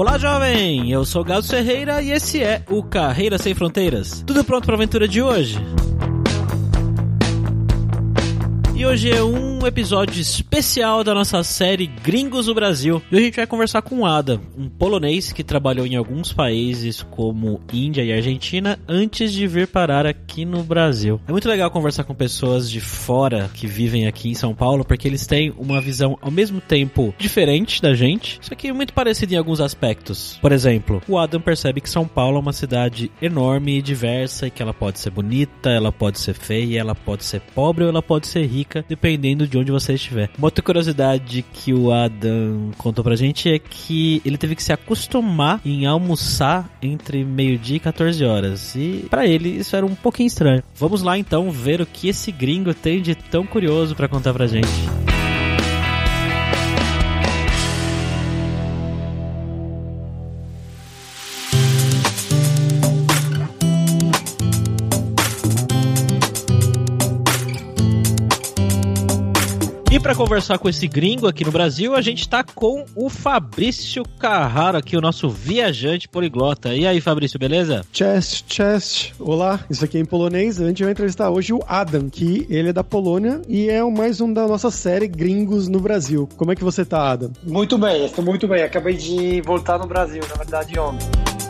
Olá, jovem! Eu sou Galo Ferreira e esse é o Carreira Sem Fronteiras. Tudo pronto para a aventura de hoje? E hoje é um episódio especial da nossa série Gringos do Brasil. E hoje a gente vai conversar com o Adam, um polonês que trabalhou em alguns países como Índia e Argentina antes de vir parar aqui no Brasil. É muito legal conversar com pessoas de fora que vivem aqui em São Paulo, porque eles têm uma visão ao mesmo tempo diferente da gente, só que muito parecida em alguns aspectos. Por exemplo, o Adam percebe que São Paulo é uma cidade enorme e diversa e que ela pode ser bonita, ela pode ser feia, ela pode ser pobre ou ela pode ser rica dependendo de onde você estiver. Uma outra curiosidade que o Adam contou pra gente é que ele teve que se acostumar em almoçar entre meio-dia e 14 horas. E para ele isso era um pouquinho estranho. Vamos lá então ver o que esse gringo tem de tão curioso para contar pra gente. Para conversar com esse gringo aqui no Brasil, a gente tá com o Fabrício Carraro aqui, o nosso viajante poliglota. E aí, Fabrício, beleza? Chest, chest. Olá, isso aqui é em polonês. A gente vai entrevistar hoje o Adam, que ele é da Polônia e é mais um da nossa série Gringos no Brasil. Como é que você tá, Adam? Muito bem, estou muito bem. Acabei de voltar no Brasil, na verdade, ontem.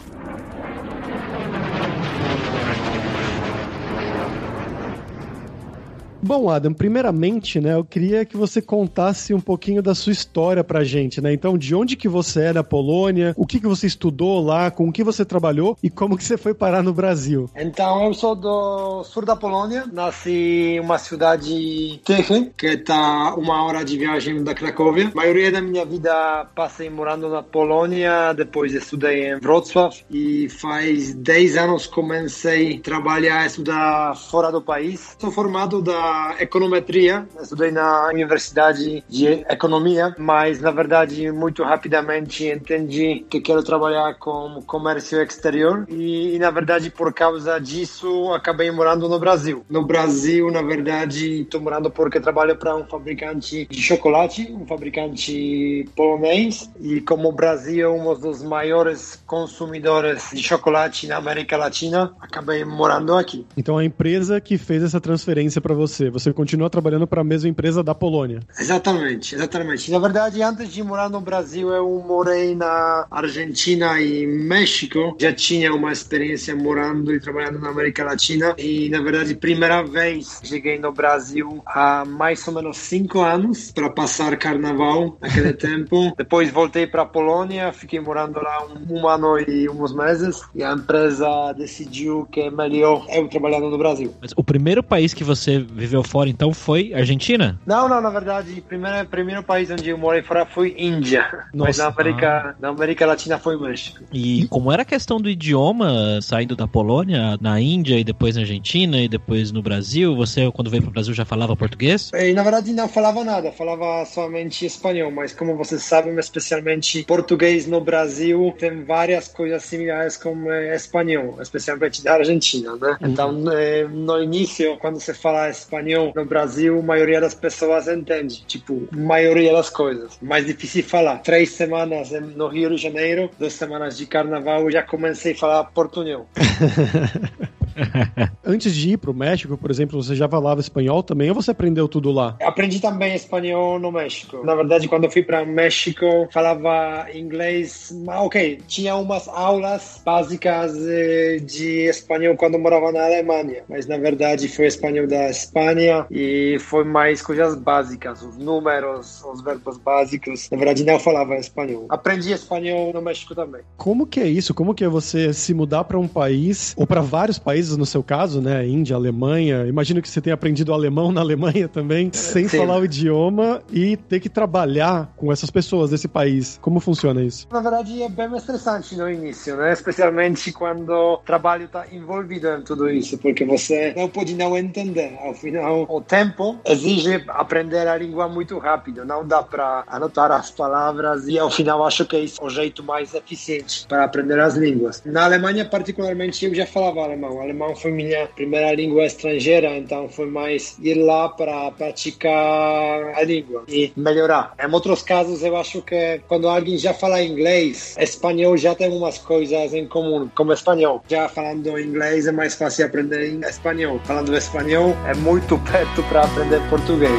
Bom, Adam, primeiramente, né, eu queria que você contasse um pouquinho da sua história pra gente, né? Então, de onde que você é na Polônia, o que que você estudou lá, com o que você trabalhou e como que você foi parar no Brasil? Então, eu sou do sul da Polônia, nasci em uma cidade Tychy, que está uma hora de viagem da Cracóvia. A maioria da minha vida passei morando na Polônia, depois estudei em Wrocław e faz 10 anos comecei a trabalhar e estudar fora do país. Sou formado da econometria, estudei na Universidade de Economia, mas na verdade muito rapidamente entendi que quero trabalhar com comércio exterior e, e na verdade por causa disso acabei morando no Brasil. No Brasil, na verdade, estou morando porque trabalho para um fabricante de chocolate, um fabricante polonês e como o Brasil é um dos maiores consumidores de chocolate na América Latina, acabei morando aqui. Então a empresa que fez essa transferência para você você. Você continua trabalhando para a mesma empresa da Polônia. Exatamente, exatamente. Na verdade, antes de morar no Brasil, eu morei na Argentina e México. Já tinha uma experiência morando e trabalhando na América Latina. E, na verdade, primeira vez cheguei no Brasil há mais ou menos cinco anos para passar carnaval naquele tempo. Depois voltei para a Polônia, fiquei morando lá um, um ano e uns meses. E a empresa decidiu que é melhor eu trabalhando no Brasil. Mas o primeiro país que você viveu fora, então, foi Argentina? Não, não, na verdade, primeiro, primeiro país onde eu morei fora foi Índia. Nossa. Mas na América, ah. na América Latina foi México. E como era a questão do idioma, saindo da Polônia, na Índia e depois na Argentina e depois no Brasil, você, quando veio para o Brasil, já falava português? E, na verdade, não falava nada, falava somente espanhol, mas como vocês sabem, especialmente português no Brasil tem várias coisas similares com eh, espanhol, especialmente da Argentina, né? Uhum. Então, eh, no início, quando se fala espanhol no Brasil, a maioria das pessoas entende, tipo, maioria das coisas. Mais difícil falar. Três semanas no Rio de Janeiro, duas semanas de carnaval, já comecei a falar portunhol. Antes de ir para o México, por exemplo, você já falava espanhol também ou você aprendeu tudo lá? Aprendi também espanhol no México. Na verdade, quando eu fui para México, falava inglês. Ok, tinha umas aulas básicas eh, de espanhol quando morava na Alemanha, mas na verdade foi espanhol da Espanha e foi mais coisas básicas, os números, os verbos básicos. Na verdade, não falava espanhol. Aprendi espanhol no México também. Como que é isso? Como que é você se mudar para um país ou para vários países países, no seu caso, né? Índia, Alemanha. Imagino que você tenha aprendido alemão na Alemanha também, sem Sim. falar o idioma e ter que trabalhar com essas pessoas desse país. Como funciona isso? Na verdade, é bem estressante no início, né? Especialmente quando o trabalho está envolvido em tudo isso, porque você não pode não entender. Ao final, o tempo exige aprender a língua muito rápido. Não dá para anotar as palavras e ao final acho que é o jeito mais eficiente para aprender as línguas. Na Alemanha, particularmente, eu já falava alemão. Alemão foi minha primeira língua estrangeira, então foi mais ir lá para praticar a língua e melhorar. Em outros casos, eu acho que quando alguém já fala inglês, espanhol já tem umas coisas em comum, como espanhol. Já falando inglês é mais fácil aprender espanhol. Falando espanhol é muito perto para aprender português.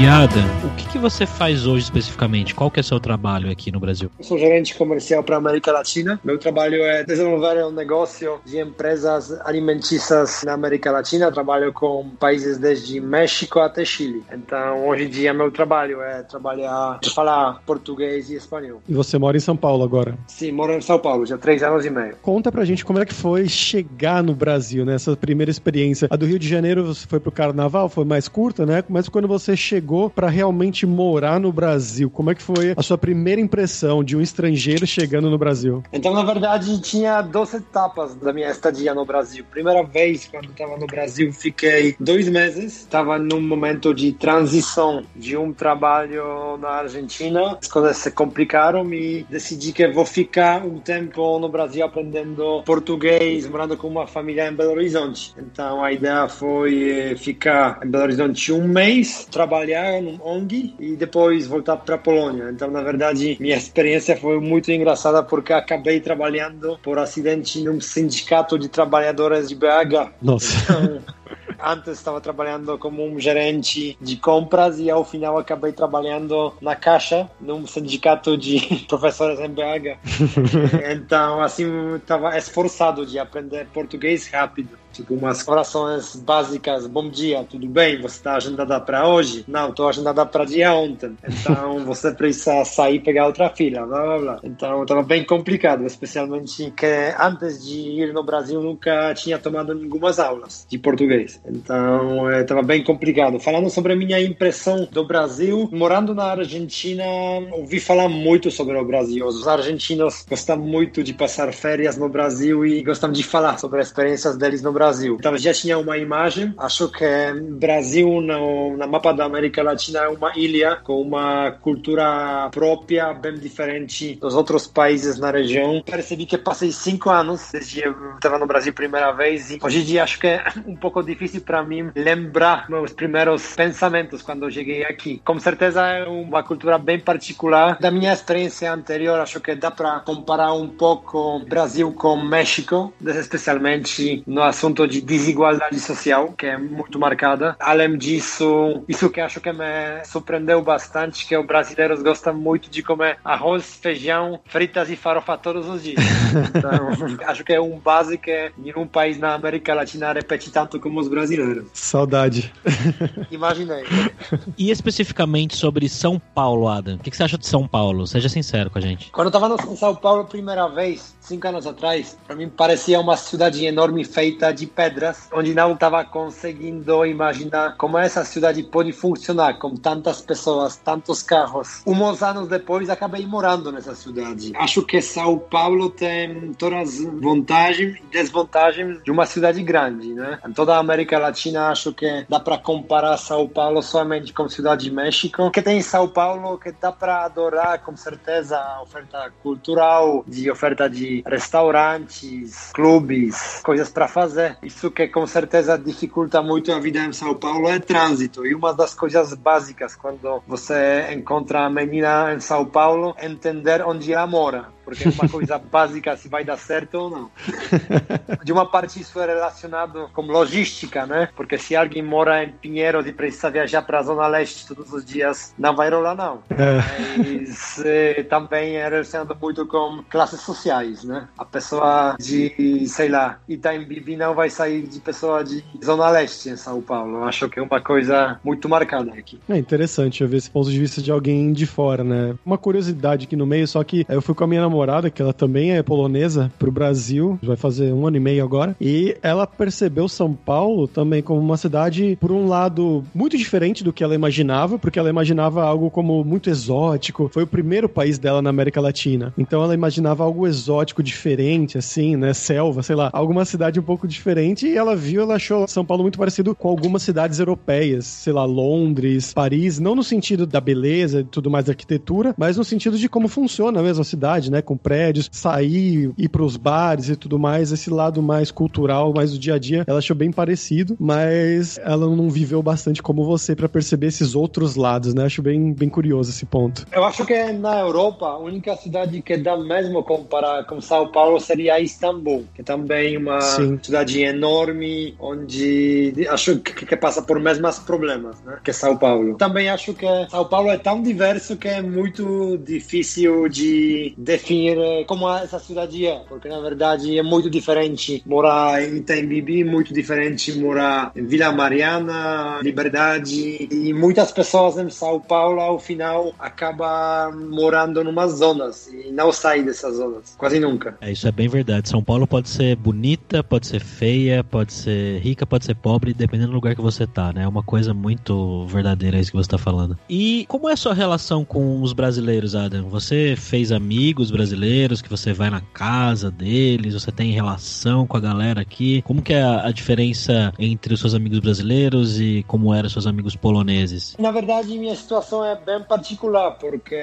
Yada, o que, que, você faz hoje especificamente? Qual que é o seu trabalho aqui no Brasil? Eu sou gerente comercial para a América Latina. Meu trabalho é desenvolver um negócio de empresas alimentícias na América Latina. trabalho com países desde México até Chile. Então, hoje em dia, meu trabalho é trabalhar, falar português e espanhol. E você mora em São Paulo agora? Sim, moro em São Paulo, já há três anos e meio. Conta pra gente como é que foi chegar no Brasil, nessa né? primeira experiência. A do Rio de Janeiro, você foi pro Carnaval, foi mais curta, né? Mas quando você chegou para realmente morar no Brasil? Como é que foi a sua primeira impressão de um estrangeiro chegando no Brasil? Então, na verdade, tinha duas etapas da minha estadia no Brasil. Primeira vez, quando estava no Brasil, fiquei dois meses. Estava num momento de transição de um trabalho na Argentina. As coisas se complicaram e decidi que vou ficar um tempo no Brasil aprendendo português, morando com uma família em Belo Horizonte. Então, a ideia foi ficar em Belo Horizonte um mês, trabalhar num ONG e depois voltar para a Polônia. Então, na verdade, minha experiência foi muito engraçada porque acabei trabalhando por acidente num sindicato de trabalhadores de BH. Nossa. Então, Antes estava trabalhando como um gerente de compras e ao final acabei trabalhando na caixa num sindicato de professores em BH. então, assim, estava esforçado de aprender português rápido. Tipo, umas orações básicas. Bom dia, tudo bem? Você está agendada para hoje? Não, estou agendada para dia ontem. Então, você precisa sair e pegar outra fila, blá, blá, blá. Então, estava bem complicado, especialmente que antes de ir no Brasil nunca tinha tomado nenhumas aulas de português. Então, estava é, bem complicado. Falando sobre a minha impressão do Brasil, morando na Argentina, ouvi falar muito sobre o Brasil. Os argentinos gostam muito de passar férias no Brasil e gostam de falar sobre as experiências deles no Brasil. Então, já tinha uma imagem. Acho que Brasil, no, na mapa da América Latina, é uma ilha com uma cultura própria, bem diferente dos outros países na região. Percebi que passei cinco anos desde que eu estava no Brasil primeira vez e hoje em dia acho que é um pouco difícil para mim lembrar meus primeiros pensamentos quando cheguei aqui. Com certeza é uma cultura bem particular. Da minha experiência anterior, acho que dá para comparar um pouco Brasil com México, especialmente no assunto de desigualdade social, que é muito marcada. Além disso, isso que acho que me surpreendeu bastante, que os brasileiros gostam muito de comer arroz, feijão, fritas e farofa todos os dias. Então, acho que é um base que nenhum país na América Latina repete tanto como os brasileiros. Saudade. Imaginei. E especificamente sobre São Paulo, Adam. O que você acha de São Paulo? Seja sincero com a gente. Quando eu estava em São Paulo a primeira vez, cinco anos atrás, para mim parecia uma cidade enorme feita de pedras, onde não estava conseguindo imaginar como essa cidade pode funcionar com tantas pessoas, tantos carros. Uns anos depois, acabei morando nessa cidade. Acho que São Paulo tem todas as vantagens e desvantagens de uma cidade grande, né? Em toda a América Latina, acho que dá para comparar São Paulo somente com Cidade de México, que tem São Paulo que dá para adorar com certeza a oferta cultural, de oferta de restaurantes, clubes, coisas para fazer. Isso que com certeza dificulta muito a vida em São Paulo é trânsito. E uma das coisas básicas quando você encontra a menina em São Paulo, entender onde ela mora porque é uma coisa básica se vai dar certo ou não. De uma parte isso é relacionado com logística, né? Porque se alguém mora em Pinheiros e precisa viajar para a Zona Leste todos os dias, não vai rolar não. É. Mas eh, também é relacionado muito com classes sociais, né? A pessoa de, sei lá, Itaim Bibi não vai sair de pessoa de Zona Leste em São Paulo. Eu acho que é uma coisa muito marcada aqui. É interessante eu ver esse ponto de vista de alguém de fora, né? Uma curiosidade aqui no meio, só que eu fui com a minha namorada namorada, que ela também é polonesa, pro Brasil, vai fazer um ano e meio agora, e ela percebeu São Paulo também como uma cidade, por um lado, muito diferente do que ela imaginava, porque ela imaginava algo como muito exótico. Foi o primeiro país dela na América Latina. Então ela imaginava algo exótico, diferente, assim, né? Selva, sei lá, alguma cidade um pouco diferente, e ela viu, ela achou São Paulo muito parecido com algumas cidades europeias, sei lá, Londres, Paris, não no sentido da beleza e tudo mais da arquitetura, mas no sentido de como funciona mesmo a cidade, né? Com prédios, sair, ir pros bares e tudo mais, esse lado mais cultural, mais do dia a dia, ela achou bem parecido, mas ela não viveu bastante como você para perceber esses outros lados, né? Acho bem, bem curioso esse ponto. Eu acho que na Europa, a única cidade que dá mesmo comparar com São Paulo seria Istambul, que também é uma Sim. cidade enorme, onde acho que, que passa por mesmos problemas, né? Que São Paulo. Também acho que São Paulo é tão diverso que é muito difícil de definir como essa cidade é, porque na verdade é muito diferente morar em Itembibi, muito diferente morar em Vila Mariana, Liberdade, e muitas pessoas em São Paulo ao final acabam morando em umas zonas e não saem dessas zonas, quase nunca. É, isso é bem verdade. São Paulo pode ser bonita, pode ser feia, pode ser rica, pode ser pobre, dependendo do lugar que você tá, né? É uma coisa muito verdadeira isso que você tá falando. E como é a sua relação com os brasileiros, Adam? Você fez amigos brasileiros, que você vai na casa deles, você tem relação com a galera aqui? Como que é a, diferença entre os seus amigos brasileiros e como eram seus amigos poloneses? Na verdade, minha situação é bem particular, porque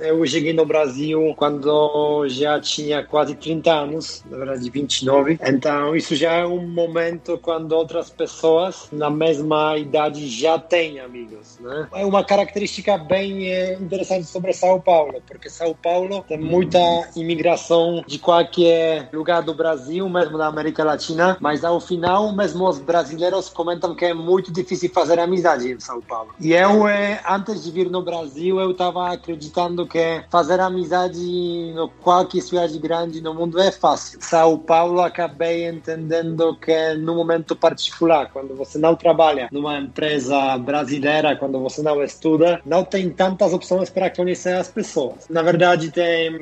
eu cheguei no Brasil quando já tinha quase 30 anos, na verdade 29. Então, isso já é um momento quando outras pessoas na mesma idade já têm amigos, né? É uma característica bem eh, interessante sobre São Paulo, porque São Paulo tem muita imigração de qualquer lugar do Brasil, mesmo da América Latina, mas ao final, mesmo os brasileiros comentam que é muito difícil fazer amizade em São Paulo. E eu, eh, antes de vir no Brasil, eu estava acreditando que fazer amizade em qualquer cidade grande no mundo é fácil. São Paulo, acabei entendendo que no momento particular, quando você não trabalha numa empresa brasileira, quando você não estuda, não tem tantas opções para conhecer as pessoas. Na verdade, tem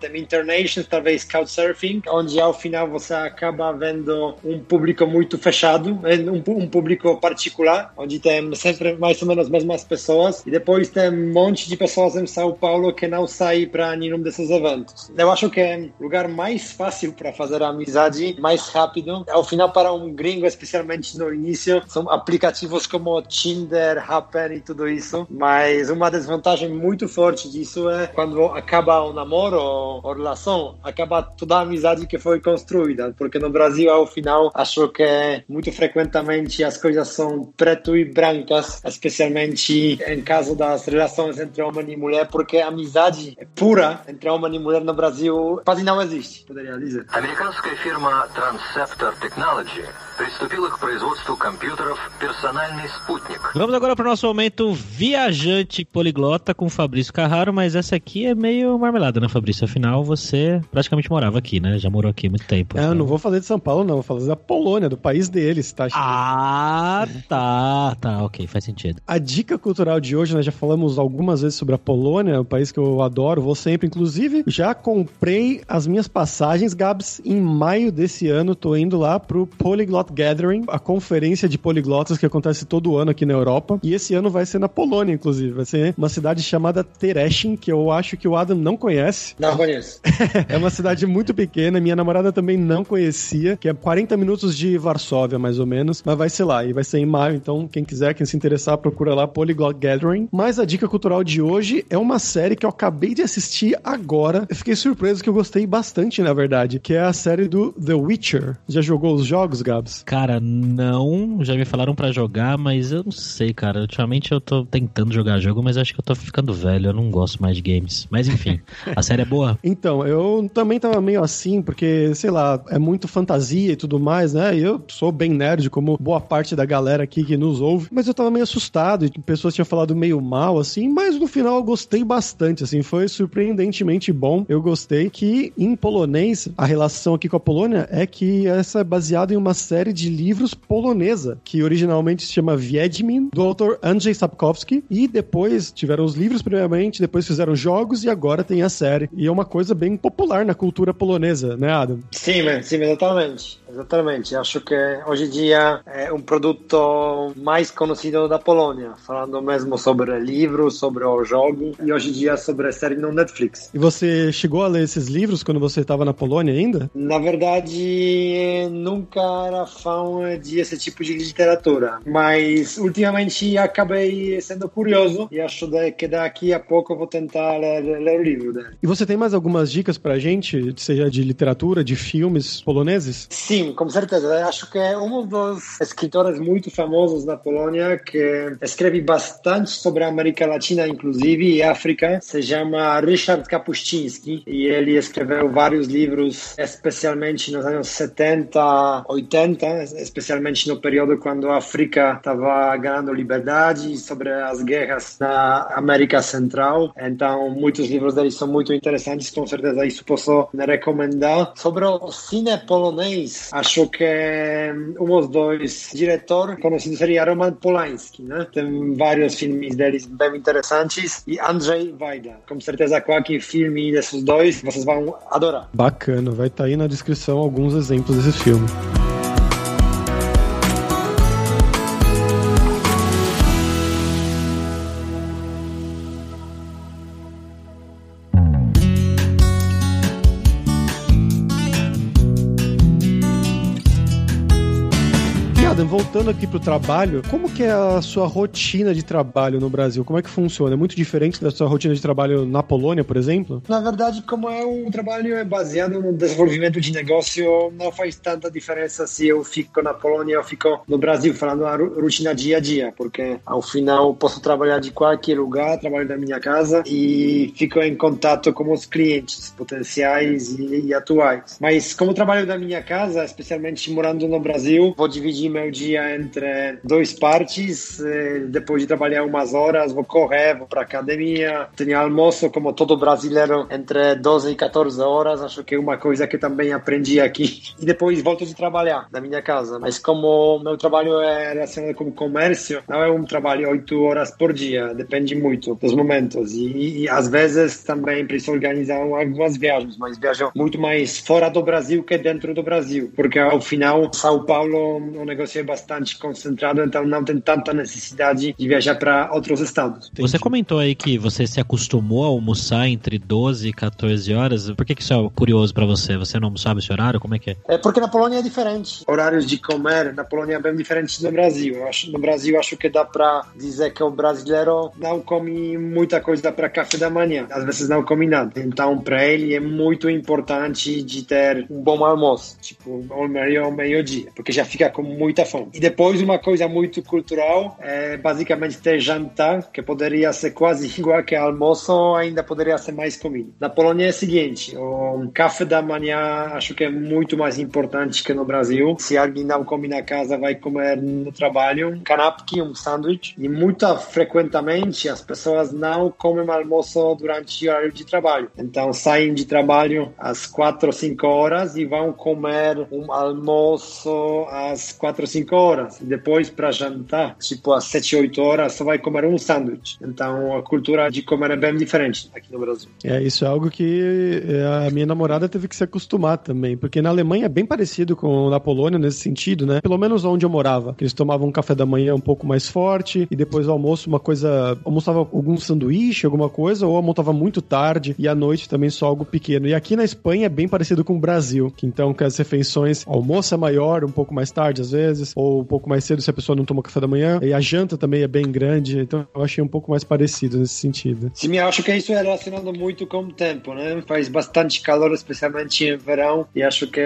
Tem Internations, talvez Couchsurfing, onde ao final você acaba vendo um público muito fechado, um, um público particular, onde tem sempre mais ou menos as mesmas pessoas, e depois tem um monte de pessoas em São Paulo que não saem para nenhum desses eventos. Eu acho que é o lugar mais fácil para fazer amizade, mais rápido. Ao final, para um gringo, especialmente no início, são aplicativos como Tinder, Happen e tudo isso, mas uma desvantagem muito forte disso é quando acaba o namoro ou relação, acaba toda a amizade que foi construída, porque no Brasil, ao final, acho que muito frequentemente as coisas são preto e brancas, especialmente em caso das relações entre homem e mulher, porque a amizade pura entre homem e mulher no Brasil quase não existe, poderia dizer. Американская фирма Transceptor Technology приступила к производству компьютеров «Персональный спутник». Vamos agora para o nosso momento viajante poliglota com Fabrício Carraro, mas essa aqui é meio marmelada, né, Fabrício? Afinal, você praticamente morava aqui, né? Já morou aqui há muito tempo. É, eu não vou falar de São Paulo, não. Vou falar da Polônia, do país deles, tá? Ah, tá. Tá, ok, faz sentido. A dica cultural de hoje, nós já falamos algumas vezes sobre a Polônia, um país que eu adoro, vou sempre. Inclusive, já comprei as minhas passagens, Gabs, em maio desse ano. Tô indo lá pro Polyglot Gathering, a conferência de poliglotas que acontece todo ano aqui na Europa. E esse ano vai ser na Polônia, inclusive. Vai ser uma cidade chamada Tereshin, que eu acho que o Adam não conhece. Não conheço. é uma cidade muito pequena, minha namorada também não conhecia, que é 40 minutos de Varsóvia, mais ou menos. Mas vai ser lá, e vai ser em maio, então quem quiser, quem se interessar, procura lá Polyglot Gathering. Mas a dica cultural de hoje é uma série que eu acabei de assistir agora. Eu fiquei surpreso que eu gostei bastante, na verdade, que é a série do The Witcher. Já jogou os jogos, Gabs? Cara, não. Já me falaram para jogar, mas eu não sei, cara. Ultimamente eu tô tentando jogar jogo, mas acho que eu tô ficando velho. Eu não gosto mais de games. Mas enfim, a série é boa? Então, eu também tava meio assim, porque, sei lá, é muito fantasia e tudo mais, né? E eu sou bem nerd, como boa parte da galera aqui que nos ouve. Mas eu tava meio assustado e pessoas tinham falado meio mal, assim. Mas no final eu gostei bastante, assim. Foi surpreendentemente bom. Eu gostei que em polonês, a relação aqui com a Polônia é que essa é baseada em uma série de livros polonesa, que originalmente se chama Wiedźmin, do autor Andrzej Sapkowski, e depois tiveram os livros primeiramente, depois fizeram jogos e agora tem a série. E é uma coisa bem popular na cultura polonesa, né, Adam? Sim, sim, exatamente. Exatamente. Acho que hoje em dia é um produto mais conhecido da Polônia, falando mesmo sobre livros, sobre o jogo e hoje em dia sobre a série no Netflix. E você chegou a ler esses livros quando você estava na Polônia ainda? Na verdade, nunca era fã de esse tipo de literatura, mas ultimamente acabei sendo curioso e acho que daqui a pouco eu vou tentar ler, ler o livro dele. E você tem mais algumas dicas pra gente, seja de literatura, de filmes poloneses? Sim, com certeza. Acho que é um dos escritores muito famosos na Polônia que escreve bastante sobre a América Latina, inclusive, e África. Se chama Ryszard Kapuściński e ele escreveu vários livros, especialmente nos anos 70, 80, especialmente no período quando a África estava ganhando liberdade, sobre as guerras na América Central. Então, muitos livros dele são muito interessantes, com certeza isso posso recomendar. Sobre o cine polonês, acho que um dos dois diretores conhecidos seria Roman Polanski, né? Tem vários filmes deles bem interessantes e Andrzej Wajda. Com certeza qualquer filme desses dois vocês vão adorar. Bacana, vai estar tá aí na descrição alguns exemplos desse filme. Voltando aqui pro trabalho, como que é a sua rotina de trabalho no Brasil? Como é que funciona? É muito diferente da sua rotina de trabalho na Polônia, por exemplo? Na verdade, como é um trabalho baseado no desenvolvimento de negócio, não faz tanta diferença se eu fico na Polônia ou fico no Brasil, falando a rotina dia a dia, porque ao final posso trabalhar de qualquer lugar, trabalho da minha casa e fico em contato com os clientes potenciais e, e atuais. Mas como trabalho da minha casa, especialmente morando no Brasil, vou dividir meu dia entre dois partes. Eh, depois de trabalhar umas horas, vou correr, vou para academia. Tenho almoço, como todo brasileiro, entre 12 e 14 horas. Acho que é uma coisa que também aprendi aqui. E depois volto de trabalhar na minha casa. Mas como meu trabalho é relacionado com comércio, não é um trabalho 8 horas por dia. Depende muito dos momentos. E, e às vezes também preciso organizar algumas viagens, mas viajo muito mais fora do Brasil que dentro do Brasil. Porque ao final, São Paulo, o negócio é bastante concentrado, então não tem tanta necessidade de viajar para outros estados. Entendi. Você comentou aí que você se acostumou a almoçar entre 12 e 14 horas. Por que, que isso é curioso para você? Você não sabe esse horário? Como é que é? É porque na Polônia é diferente. Horários de comer na Polônia é bem diferente do Brasil. Eu acho, no Brasil acho que dá para dizer que o brasileiro não come muita coisa para café da manhã. Às vezes não come nada. Então para ele é muito importante de ter um bom almoço, tipo ao meio meio-dia, porque já fica com muita fome. E depois uma coisa muito cultural é basicamente ter jantar, que poderia ser quase igual que almoço, ainda poderia ser mais comida. Na Polônia é o seguinte, o café da manhã acho que é muito mais importante que no Brasil. Se alguém não come na casa, vai comer no trabalho. Um canapé, um sanduíche. E muito frequentemente as pessoas não comem almoço durante o horário de trabalho. Então saem de trabalho às 4 ou 5 horas e vão comer um almoço às 4 ou 5 5 horas. Depois, para jantar, tipo às 7, 8 horas, só vai comer um sanduíche. Então, a cultura de comer é bem diferente aqui no Brasil. É, isso é algo que é, a minha namorada teve que se acostumar também, porque na Alemanha é bem parecido com na Polônia nesse sentido, né? Pelo menos onde eu morava. Eles tomavam um café da manhã um pouco mais forte e depois do almoço uma coisa, almoçava algum sanduíche, alguma coisa, ou almoçava muito tarde e à noite também só algo pequeno. E aqui na Espanha é bem parecido com o Brasil, que então que as refeições, almoço é maior, um pouco mais tarde às vezes, ou pouco mais cedo se a pessoa não toma café da manhã. E a janta também é bem grande, então eu achei um pouco mais parecido nesse sentido. Sim, eu acho que isso é relacionado muito com o tempo, né? Faz bastante calor, especialmente em verão, e acho que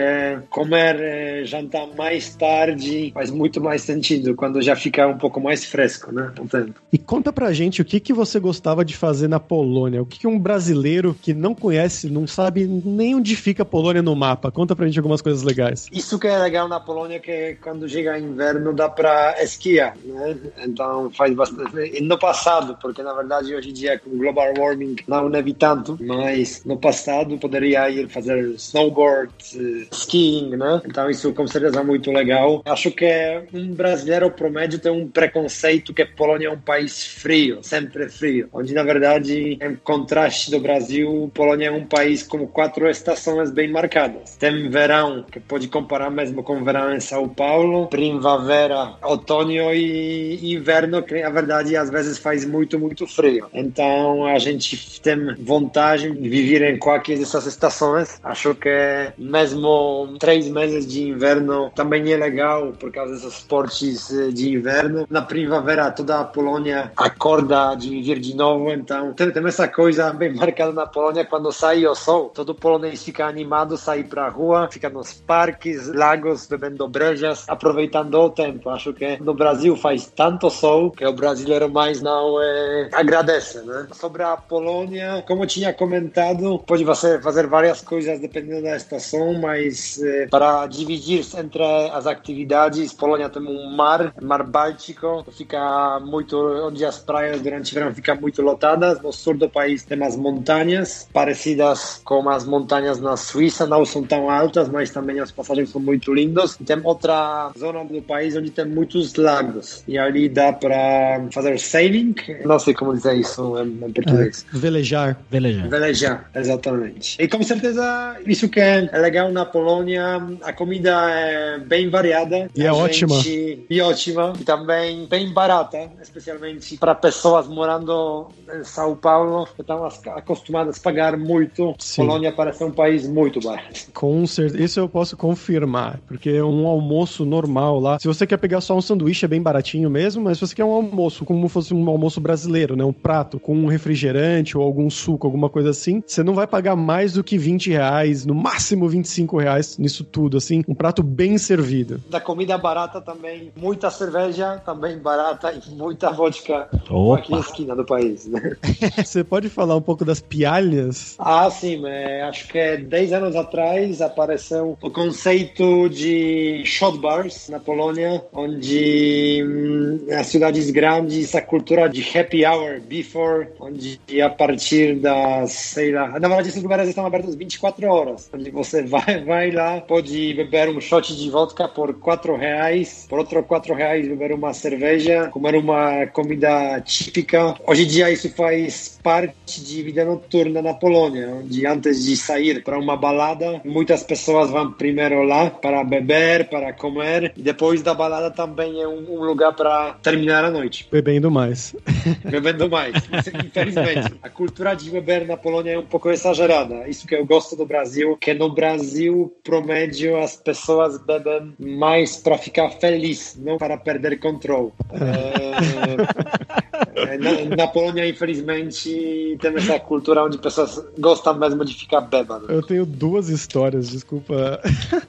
comer, eh, jantar mais tarde faz muito mais sentido quando já fica um pouco mais fresco, né? O tempo. E conta pra gente o que, que você gostava de fazer na Polônia, o que, que um brasileiro que não conhece, não sabe nem onde fica a Polônia no mapa, conta pra gente algumas coisas legais. Isso que é legal na Polônia, que quando chega inverno dá para esquiar, né? Então faz bastante. No passado, porque na verdade hoje em dia com global warming não neve tanto, mas no passado poderia ir fazer snowboard, eh, skiing, né? Então isso com certeza é muito legal. Acho que um brasileiro promédio tem um preconceito que Polônia é um país frio, sempre frio, onde na verdade em contraste do Brasil, Polônia é um país com quatro estações bem marcadas. Tem verão, que pode comparar mesmo com verão em São Paulo, primavera, outono e inverno, que na verdade às vezes faz muito, muito frio. Então a gente tem vontade de viver em qualquer dessas estações. Acho que mesmo três meses de inverno também é legal por causa desses esportes eh, de inverno. Na primavera toda a Polônia acorda de viver de novo, então tem, tem essa coisa bem marcada na Polônia quando sai o sol, todo polonês fica animado, sai pra rua, fica nos parques, lagos, bebendo brejas, aproveitando o tempo. Acho que no Brasil faz tanto sol que o brasileiro mais não é, agradece, né? Sobre a Polônia, como tinha comentado, pode você fazer várias coisas dependendo da estação, mas eh, para dividir entre as atividades, Polônia tem um mar, mar Báltico, fica muito onde as praias durante o verão ficam muito lotadas. No sul do país tem as montanhas, parecidas com as montanhas na Suíça, não são tão altas, mas também as passagens são muito lindas. Tem outra zona do país onde tem muitos lagos e ali dá para fazer sailing, não sei como dizer isso em, português. É, velejar. Velejar. Velejar, exatamente. E com certeza isso que é legal na Polônia, a comida é bem variada. E é A ótima. gente- E ótima. E também bem barata, especialmente para pessoas morando em São Paulo, que estão as- acostumadas a pagar muito. Sim. Polônia parece um país muito barato. Com certeza. Isso eu posso confirmar. Porque um almoço normal lá. Se você quer pegar só um sanduíche, é bem baratinho mesmo. Mas se você quer um almoço, como fosse um almoço brasileiro, né? Um prato com um refrigerante ou algum suco, alguma coisa assim, você não vai pagar mais do que 20 reais, no máximo 25 reais nisso tudo, assim. Um prato bem servido. Da comida barata também, muita cerveja também barata e muita vodka Opa. aqui na esquina do país. Né? Você pode falar um pouco das pialhas? Ah, sim, é, acho que é 10 anos atrás apareceu o conceito de shot bars na Polônia, onde hum, nas cidades grandes a cultura de happy hour before, onde a partir das, sei lá, na verdade esses lugares estão abertos 24 horas, onde você vai, vai lá, pode beber um shot de vodka por 4 reais, por outro 4 reais beber uma cerveja, comer uma comida típica. Hoje em dia isso faz parte de vida noturna na Polônia, onde antes de sair para uma balada, muitas pessoas vão primeiro lá para beber, para comer, e depois da balada também é um, um lugar para terminar a noite, Bebendo mais. bebendo mais. Infelizmente, a cultura de beber na Polônia é um pouco exagerada. Isso que eu gosto do Brasil, que no Brasil, promédio, as pessoas bebem mais para ficar feliz, não para perder controle. É, na, na Polônia, infelizmente, tem essa cultura onde pessoas gostam mesmo de ficar bêbadas. Eu tenho duas histórias, desculpa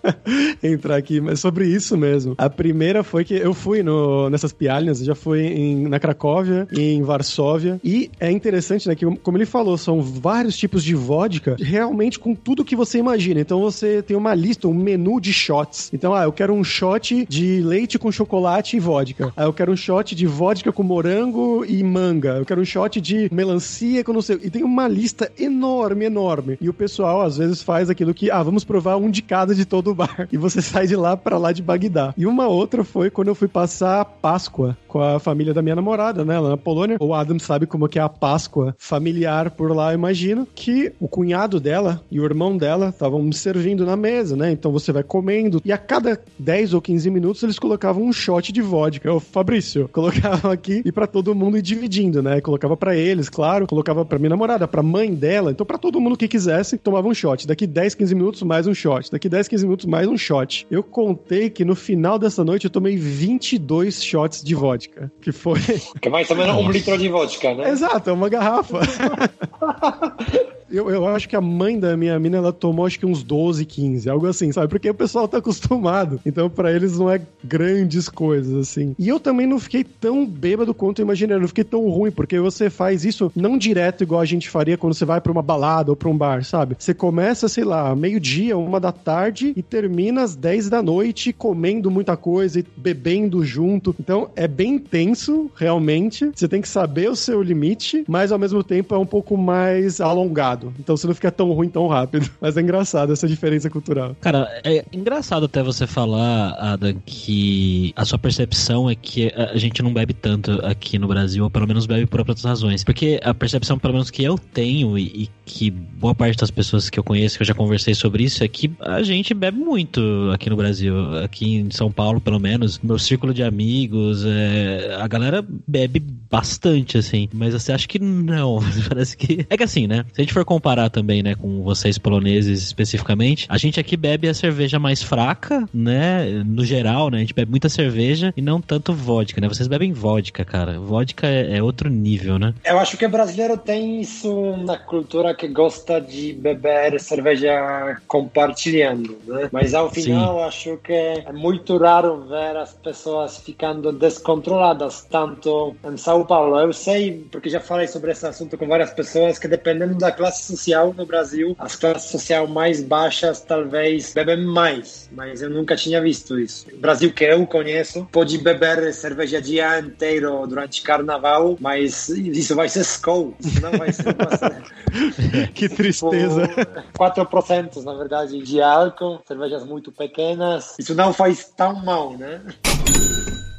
entrar aqui, mas sobre isso mesmo. A primeira foi que eu fui no, nessas pialhas, já fui em, na Cracóvia e em Varsóvia. E é interessante, né, que como ele falou, são vários tipos de vodka, realmente com tudo que você imagina. Então você tem uma lista, um menu de shots. Então, ah, eu quero um shot de leite com chocolate e vodka. Ah, eu quero um shot de vodka com morango e manga. Eu quero um shot de melancia com não sei. E tem uma lista enorme, enorme. E o pessoal às vezes faz aquilo que, ah, vamos provar um de cada de todo o bar. E você sai de lá pra lá de Bagdá. E uma outra foi quando eu fui passar a Páscoa com a família da minha namorada, né, lá na Polônia. O Adam sabe como que é a Páscoa familiar por lá, eu imagino, que o cunhado dela e o irmão dela estavam servindo na mesa, né? Então você vai comendo e a cada 10 ou 15 minutos eles colocavam um shot de vodka. Eu, Fabrício, colocavam aqui e pra todo mundo dividindo, né? Colocava pra eles, claro, colocava pra minha namorada, pra mãe dela, então pra todo mundo que quisesse, tomava um shot. Daqui 10, 15 minutos mais um shot. Daqui 10, 15 minutos mais um shot. Eu contei que no final dessa noite eu tomei 22 shots de vodka, que foi Que é mais ou menos um litro de vodka, né? Exato, é uma garrafa. Eu, eu acho que a mãe da minha mina, ela tomou acho que uns 12, 15, algo assim, sabe? Porque o pessoal tá acostumado. Então, para eles não é grandes coisas, assim. E eu também não fiquei tão bêbado quanto eu imaginei. Eu não fiquei tão ruim, porque você faz isso não direto igual a gente faria quando você vai para uma balada ou pra um bar, sabe? Você começa, sei lá, meio-dia, uma da tarde e termina às 10 da noite comendo muita coisa e bebendo junto. Então, é bem intenso, realmente. Você tem que saber o seu limite, mas ao mesmo tempo é um pouco mais alongado. Então, você não fica tão ruim tão rápido. Mas é engraçado essa diferença cultural. Cara, é engraçado até você falar, Adam, que a sua percepção é que a gente não bebe tanto aqui no Brasil, ou pelo menos bebe por outras razões. Porque a percepção, pelo menos que eu tenho, e, e que boa parte das pessoas que eu conheço, que eu já conversei sobre isso, é que a gente bebe muito aqui no Brasil. Aqui em São Paulo, pelo menos, meu círculo de amigos, é, a galera bebe bastante, assim. Mas você acha que não? Parece que. É que assim, né? Se a gente for comparar também, né, com vocês poloneses especificamente, a gente aqui bebe a cerveja mais fraca, né? No geral, né? A gente bebe muita cerveja e não tanto vodka, né? Vocês bebem vodka, cara. Vodka é, é outro nível, né? Eu acho que o brasileiro tem isso na cultura que gosta de beber cerveja compartilhando, né? Mas ao final Sim. acho que é muito raro ver as pessoas ficando descontroladas tanto em São Paulo. Eu sei, porque já falei sobre esse assunto com várias pessoas, que dependendo da classe social no Brasil, as classes sociais mais baixas talvez bebem mais, mas eu nunca tinha visto isso. No Brasil que eu conheço, pode beber cerveja dia inteiro durante carnaval, mas isso vai ser Skol, não vai ser uma... que tristeza. Tipo, 4% na verdade de álcool, cervejas muito pequenas. Isso não faz tão mal, né?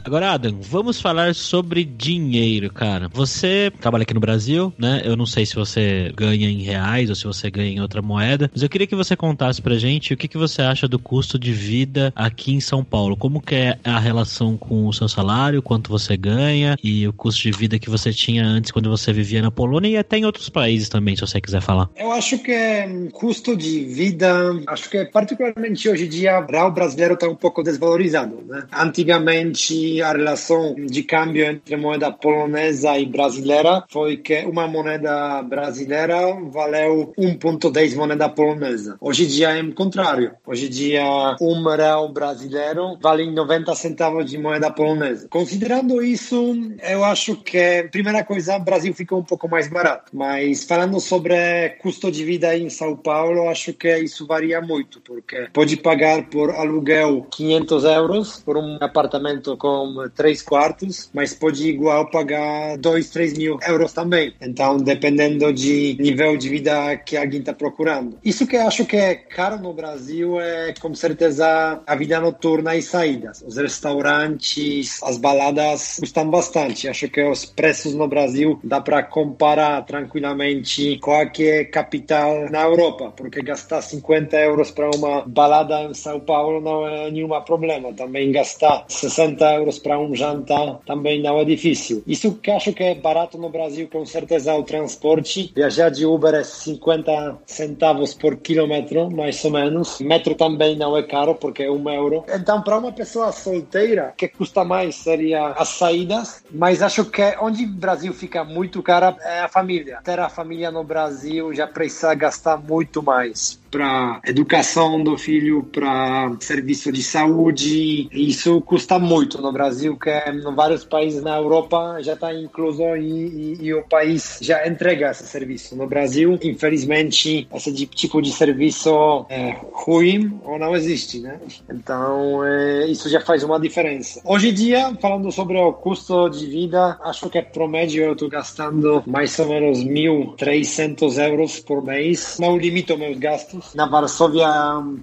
Agora, Adam, vamos falar sobre dinheiro, cara. Você trabalha aqui no Brasil, né? Eu não sei se você ganha em reais ou se você ganha em outra moeda, mas eu queria que você contasse pra gente o que, que você acha do custo de vida aqui em São Paulo. Como que é a relação com o seu salário, quanto você ganha e o custo de vida que você tinha antes quando você vivia na Polônia e até em outros países também, se você quiser falar. Eu acho que hum, custo de vida, acho que particularmente hoje em dia, o brasileiro está um pouco desvalorizado, né? Antigamente a relação de câmbio entre moeda polonesa e brasileira foi que uma moeda brasileira valeu 1,10 moeda polonesa. Hoje em dia é o contrário. Hoje em dia, um real brasileiro vale 90 centavos de moeda polonesa. Considerando isso, eu acho que, primeira coisa, o Brasil ficou um pouco mais barato. Mas falando sobre custo de vida em São Paulo, acho que isso varia muito, porque pode pagar por aluguel 500 euros por um apartamento com três quartos, mas pode igual pagar dois, três mil euros também. Então, dependendo de nível de vida que alguém está procurando. Isso que eu acho que é caro no Brasil é, com certeza, a vida noturna e saídas. Os restaurantes, as baladas custam bastante. Acho que os preços no Brasil dá para comparar tranquilamente qualquer capital na Europa, porque gastar 50 euros para uma balada em São Paulo não é nenhum problema. Também gastar 60 euros para um jantar também não é difícil. Isso que acho que é barato no Brasil, com certeza, o transporte. Viajar de Uber é 50 centavos por quilômetro, mais ou menos. Metro também não é caro, porque é um euro. Então, para uma pessoa solteira, que custa mais seria as saídas, mas acho que onde o Brasil fica muito caro é a família. Ter a família no Brasil já precisa gastar muito mais para educação do filho, para serviço de saúde. Isso custa muito no Brasil, que em vários países na Europa já está incluso e, e, e, o país já entrega esse serviço. No Brasil, infelizmente, esse tipo de serviço é ruim ou não existe, né? Então, é, isso já faz uma diferença. Hoje em dia, falando sobre o custo de vida, acho que pro médio eu estou gastando mais ou menos 1.300 euros por mês. Não limito meus gastos na Varsóvia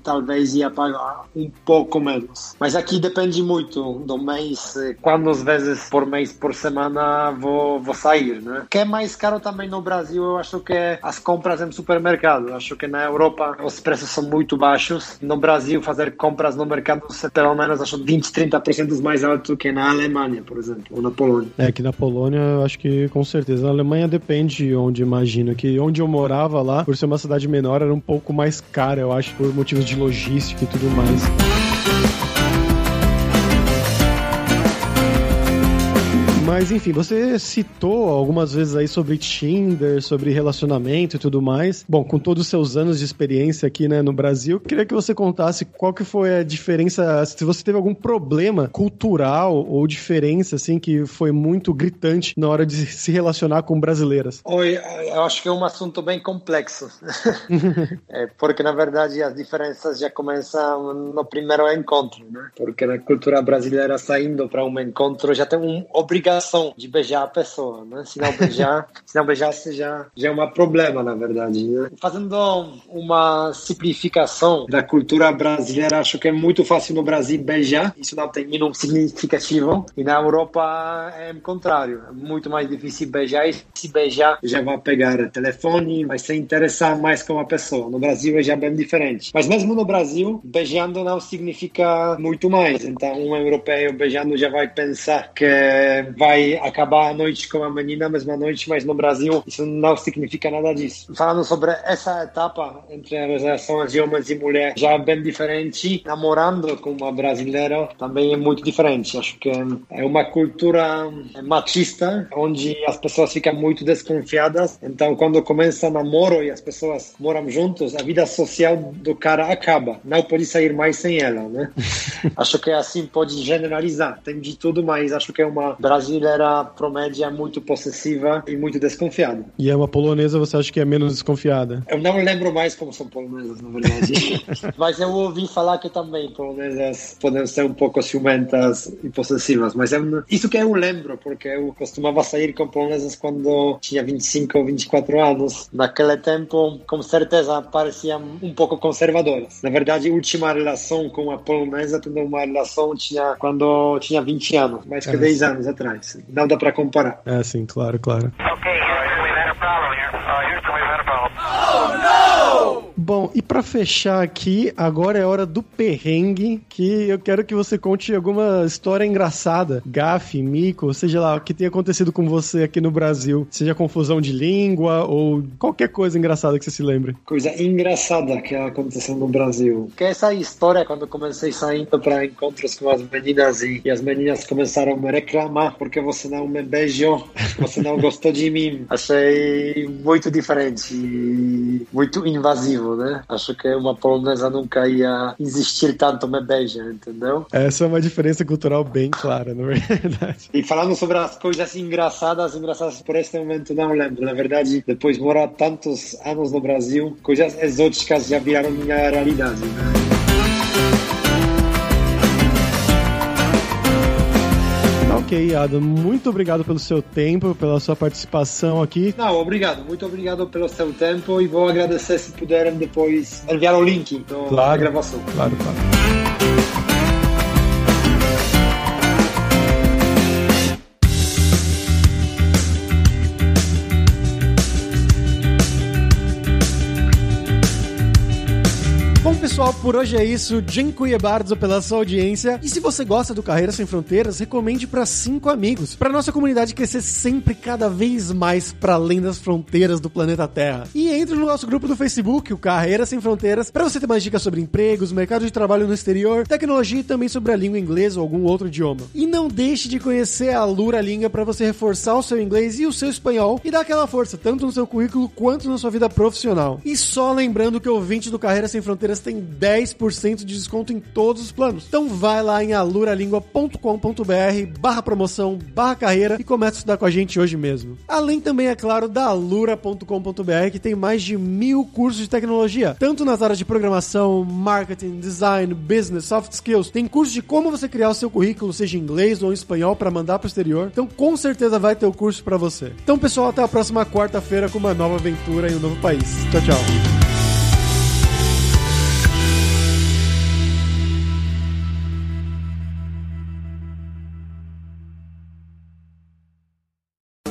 talvez ia pagar um pouco menos. Mas aqui depende muito do mês, quantas vezes por mês, por semana vou, vou sair, né? O que é mais caro também no Brasil, eu acho que é as compras em supermercado. Acho que na Europa os preços são muito baixos. No Brasil, fazer compras no mercado, pelo menos, acho 20, 30% mais alto que na Alemanha, por exemplo, ou na Polônia. É, aqui na Polônia, eu acho que com certeza. Na Alemanha depende onde, imagino. Que onde eu morava lá, por ser uma cidade menor, era um pouco mais mais cara, eu acho, por motivos de logística e tudo mais. Mas enfim, você citou algumas vezes aí sobre Tinder, sobre relacionamento e tudo mais. Bom, com todos os seus anos de experiência aqui, né, no Brasil, queria que você contasse qual que foi a diferença, se você teve algum problema cultural ou diferença, assim, que foi muito gritante na hora de se relacionar com brasileiras. Oi, eu acho que é um assunto bem complexo, é, porque na verdade as diferenças já começam no primeiro encontro, né? Porque na cultura brasileira saindo para um encontro já tem uma obrigação de beijar a pessoa, né? Se não beijar, se não beijasse já já é um problema na verdade. Né? Fazendo uma simplificação da cultura brasileira, acho que é muito fácil no Brasil beijar, isso não tem nenhum significativo, e na Europa é o contrário, é muito mais difícil beijar e se beijar já vai pegar telefone, vai se interessar mais com a pessoa. No Brasil é já bem diferente. Mas mesmo no Brasil, beijando não significa muito mais. Então, um europeu beijando já vai pensar que vai acabar a noite com a menina, a mesma noite, mas no Brasil isso não significa nada disso. Falando sobre essa etapa entre as relações de homens e mulheres, já é bem diferente. Namorando com uma brasileira também é muito diferente. Acho que é uma cultura machista, onde as pessoas ficam muito desconfiadas. Então, quando começa namoro e as pessoas moram juntos, a vida social do cara acaba. Não pode sair mais sem ela, né? acho que assim pode generalizar. Tem de tudo, mas acho que é uma brasileira promédia muito possessiva e muito desconfiada. E é uma polonesa, você acha que é menos desconfiada? Eu não lembro mais como são polonesas, na verdade. mas eu ouvi falar que também polonesas podem ser um pouco ciumentas e possessivas. Mas eu, isso que eu lembro, porque eu costumava sair com polonesas quando tinha 25 ou 24 anos. Naquele tempo, com certeza, pareciam um pouco conservadoras. Na verdade, a última relação com a polonesa tendo uma relação tinha quando tinha 20 anos, mais que é, 10 anos atrás. Não dá para comparar. É, sim, claro, claro. Ok, we've had a problem here. Uh. Oh, no! Bom, e para fechar aqui, agora é hora do perrengue, que eu quero que você conte alguma história engraçada, gafe, mico, seja lá, o que tenha acontecido com você aqui no Brasil, seja confusão de língua ou qualquer coisa engraçada que você se lembre. Coisa engraçada que aconteceu no Brasil. Que essa história quando comecei saindo para encontros com as meninas e, e, as meninas começaram a me reclamar porque você não me beijou, você não gostou de mim. Achei muito diferente, muito invasivo né? Acho que uma polonesa nunca ia insistir tanto me beija, entendeu? Essa é uma diferença cultural bem clara, na verdade. E falando sobre as coisas engraçadas, engraçadas por este momento não lembro. Na verdade, depois de morar tantos anos no Brasil, coisas exóticas já viraram minha realidade, né? Ok, Adam, muito obrigado pelo seu tempo, pela sua participação aqui. Não, obrigado, muito obrigado pelo seu tempo e vou agradecer se puderem depois enviar o link da claro, gravação. Claro, claro. Pessoal, por hoje é isso. Dziękuję bardzo pela sua audiência. E se você gosta do Carreira Sem Fronteiras, recomende para cinco amigos, para nossa comunidade crescer sempre cada vez mais para além das fronteiras do planeta Terra. E entre no nosso grupo do Facebook, o Carreira Sem Fronteiras, para você ter mais dicas sobre empregos, mercado de trabalho no exterior, tecnologia e também sobre a língua inglesa ou algum outro idioma. E não deixe de conhecer a Lura Língua para você reforçar o seu inglês e o seu espanhol e dar aquela força tanto no seu currículo quanto na sua vida profissional. E só lembrando que o ouvinte do Carreira Sem Fronteiras tem 10% de desconto em todos os planos. Então vai lá em aluralingua.com.br barra promoção, barra carreira e começa a estudar com a gente hoje mesmo. Além também, é claro, da alura.com.br que tem mais de mil cursos de tecnologia, tanto nas áreas de programação, marketing, design, business, soft skills. Tem curso de como você criar o seu currículo, seja em inglês ou em espanhol, para mandar para o exterior. Então com certeza vai ter o curso para você. Então pessoal, até a próxima quarta-feira com uma nova aventura em um novo país. Tchau, tchau.